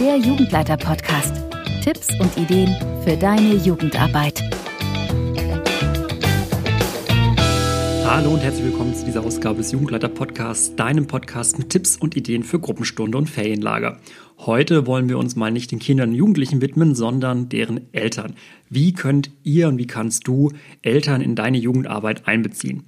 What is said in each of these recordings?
der Jugendleiter-Podcast. Tipps und Ideen für deine Jugendarbeit. Hallo und herzlich willkommen zu dieser Ausgabe des Jugendleiter-Podcasts, deinem Podcast mit Tipps und Ideen für Gruppenstunde und Ferienlager. Heute wollen wir uns mal nicht den Kindern und Jugendlichen widmen, sondern deren Eltern. Wie könnt ihr und wie kannst du Eltern in deine Jugendarbeit einbeziehen?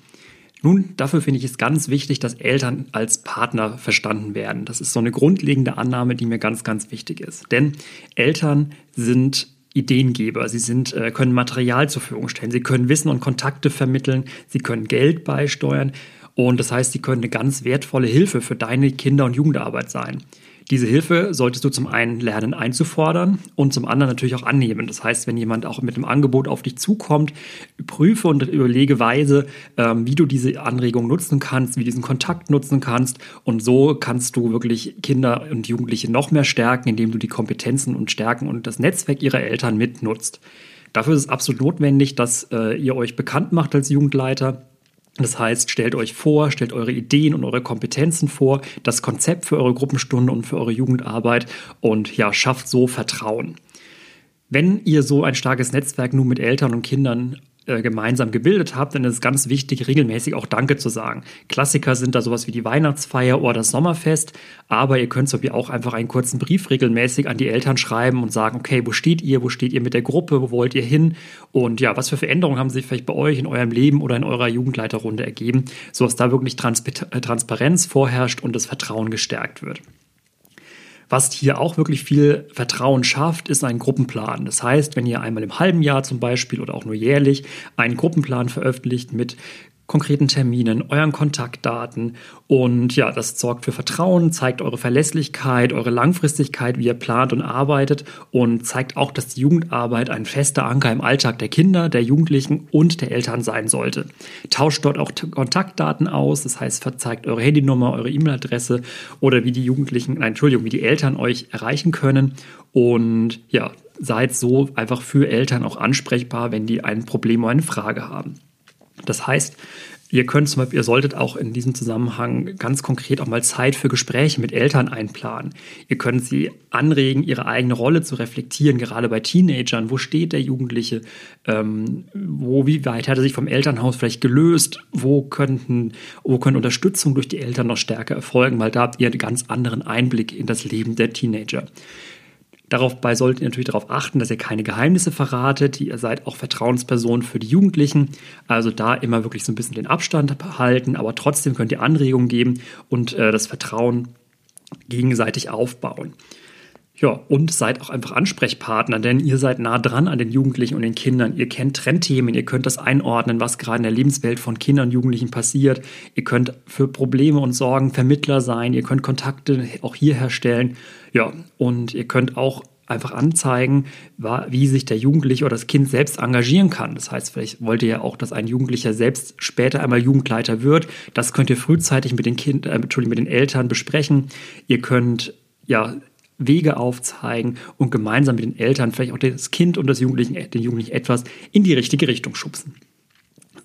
Nun, dafür finde ich es ganz wichtig, dass Eltern als Partner verstanden werden. Das ist so eine grundlegende Annahme, die mir ganz, ganz wichtig ist. Denn Eltern sind Ideengeber. Sie sind, äh, können Material zur Verfügung stellen. Sie können Wissen und Kontakte vermitteln. Sie können Geld beisteuern. Und das heißt, sie können eine ganz wertvolle Hilfe für deine Kinder- und Jugendarbeit sein. Diese Hilfe solltest du zum einen lernen einzufordern und zum anderen natürlich auch annehmen. Das heißt, wenn jemand auch mit einem Angebot auf dich zukommt, prüfe und überlege weise, ähm, wie du diese Anregung nutzen kannst, wie diesen Kontakt nutzen kannst. Und so kannst du wirklich Kinder und Jugendliche noch mehr stärken, indem du die Kompetenzen und Stärken und das Netzwerk ihrer Eltern mitnutzt. Dafür ist es absolut notwendig, dass äh, ihr euch bekannt macht als Jugendleiter das heißt, stellt euch vor, stellt eure Ideen und eure Kompetenzen vor, das Konzept für eure Gruppenstunde und für eure Jugendarbeit und ja, schafft so Vertrauen. Wenn ihr so ein starkes Netzwerk nun mit Eltern und Kindern äh, gemeinsam gebildet habt, dann ist es ganz wichtig, regelmäßig auch Danke zu sagen. Klassiker sind da sowas wie die Weihnachtsfeier oder das Sommerfest, aber ihr könnt zum Beispiel auch einfach einen kurzen Brief regelmäßig an die Eltern schreiben und sagen, okay, wo steht ihr, wo steht ihr mit der Gruppe, wo wollt ihr hin und ja, was für Veränderungen haben sich vielleicht bei euch in eurem Leben oder in eurer Jugendleiterrunde ergeben, sodass da wirklich Trans Transparenz vorherrscht und das Vertrauen gestärkt wird. Was hier auch wirklich viel Vertrauen schafft, ist ein Gruppenplan. Das heißt, wenn ihr einmal im halben Jahr zum Beispiel oder auch nur jährlich einen Gruppenplan veröffentlicht mit konkreten Terminen, euren Kontaktdaten. Und ja, das sorgt für Vertrauen, zeigt eure Verlässlichkeit, eure Langfristigkeit, wie ihr plant und arbeitet und zeigt auch, dass die Jugendarbeit ein fester Anker im Alltag der Kinder, der Jugendlichen und der Eltern sein sollte. Tauscht dort auch Kontaktdaten aus, das heißt, zeigt eure Handynummer, eure E-Mail-Adresse oder wie die Jugendlichen, nein, Entschuldigung, wie die Eltern euch erreichen können. Und ja, seid so einfach für Eltern auch ansprechbar, wenn die ein Problem oder eine Frage haben. Das heißt, ihr könnt zum Beispiel, ihr solltet auch in diesem Zusammenhang ganz konkret auch mal Zeit für Gespräche mit Eltern einplanen. Ihr könnt sie anregen, ihre eigene Rolle zu reflektieren, gerade bei Teenagern. Wo steht der Jugendliche? Ähm, wo, wie weit hat er sich vom Elternhaus vielleicht gelöst? Wo könnten, wo können Unterstützung durch die Eltern noch stärker erfolgen? Weil da habt ihr einen ganz anderen Einblick in das Leben der Teenager. Dabei solltet ihr natürlich darauf achten, dass ihr keine Geheimnisse verratet. Ihr seid auch Vertrauenspersonen für die Jugendlichen. Also da immer wirklich so ein bisschen den Abstand behalten, aber trotzdem könnt ihr Anregungen geben und äh, das Vertrauen gegenseitig aufbauen. Ja, und seid auch einfach Ansprechpartner, denn ihr seid nah dran an den Jugendlichen und den Kindern. Ihr kennt Trendthemen, ihr könnt das einordnen, was gerade in der Lebenswelt von Kindern und Jugendlichen passiert. Ihr könnt für Probleme und Sorgen Vermittler sein, ihr könnt Kontakte auch hier herstellen. Ja, und ihr könnt auch einfach anzeigen, wie sich der Jugendliche oder das Kind selbst engagieren kann. Das heißt, vielleicht wollt ihr ja auch, dass ein Jugendlicher selbst später einmal Jugendleiter wird. Das könnt ihr frühzeitig mit den Kind, äh, Entschuldigung, mit den Eltern besprechen. Ihr könnt ja Wege aufzeigen und gemeinsam mit den Eltern vielleicht auch das Kind und das Jugendlichen, den Jugendlichen etwas in die richtige Richtung schubsen.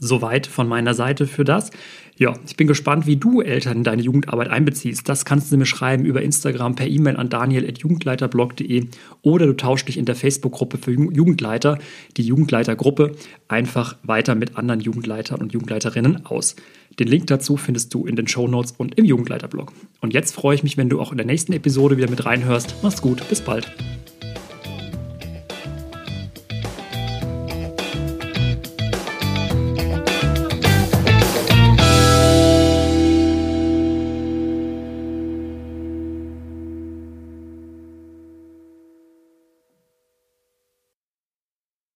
Soweit von meiner Seite für das. Ja, ich bin gespannt, wie du Eltern in deine Jugendarbeit einbeziehst. Das kannst du mir schreiben über Instagram per E-Mail an daniel.jugendleiterblog.de oder du tauschst dich in der Facebook-Gruppe für Jugendleiter, die Jugendleitergruppe, einfach weiter mit anderen Jugendleitern und Jugendleiterinnen aus. Den Link dazu findest du in den Show Notes und im Jugendleiterblog. Und jetzt freue ich mich, wenn du auch in der nächsten Episode wieder mit reinhörst. Mach's gut, bis bald.